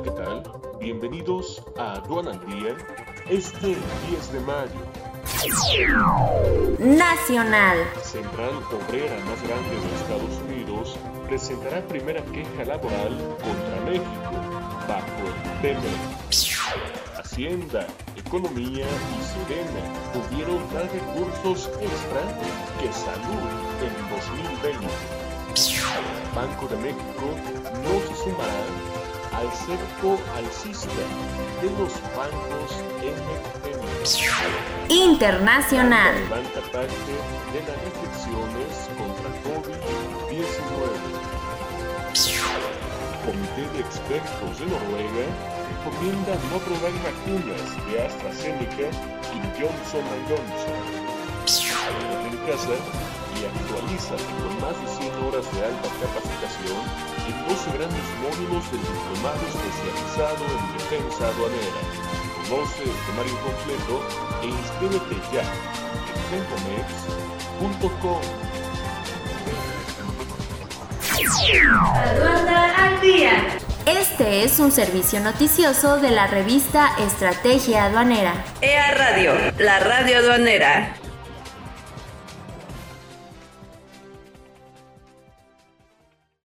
Hola, ¿qué tal? Bienvenidos a Aduana al Día, este 10 de mayo. Nacional. Central Obrera más grande de Estados Unidos presentará primera queja laboral contra México bajo el tema. Hacienda, Economía y Serena pudieron dar recursos extra que salud en 2020. Banco de México no se cerco alcista de los bancos MFM. Internacional. Levanta parte de las restricciones contra COVID-19. Comité de expertos de Noruega recomienda no probar vacunas de AstraZeneca y Johnson Johnson. En casa y actualiza con más de 100 horas de alta capacitación en 12 grandes módulos del diplomado especializado en defensa aduanera. Conoce el temario completo e inscríbete ya en tempomex.com. Aduana al día. Este es un servicio noticioso de la revista Estrategia Aduanera. EA Radio, la radio aduanera.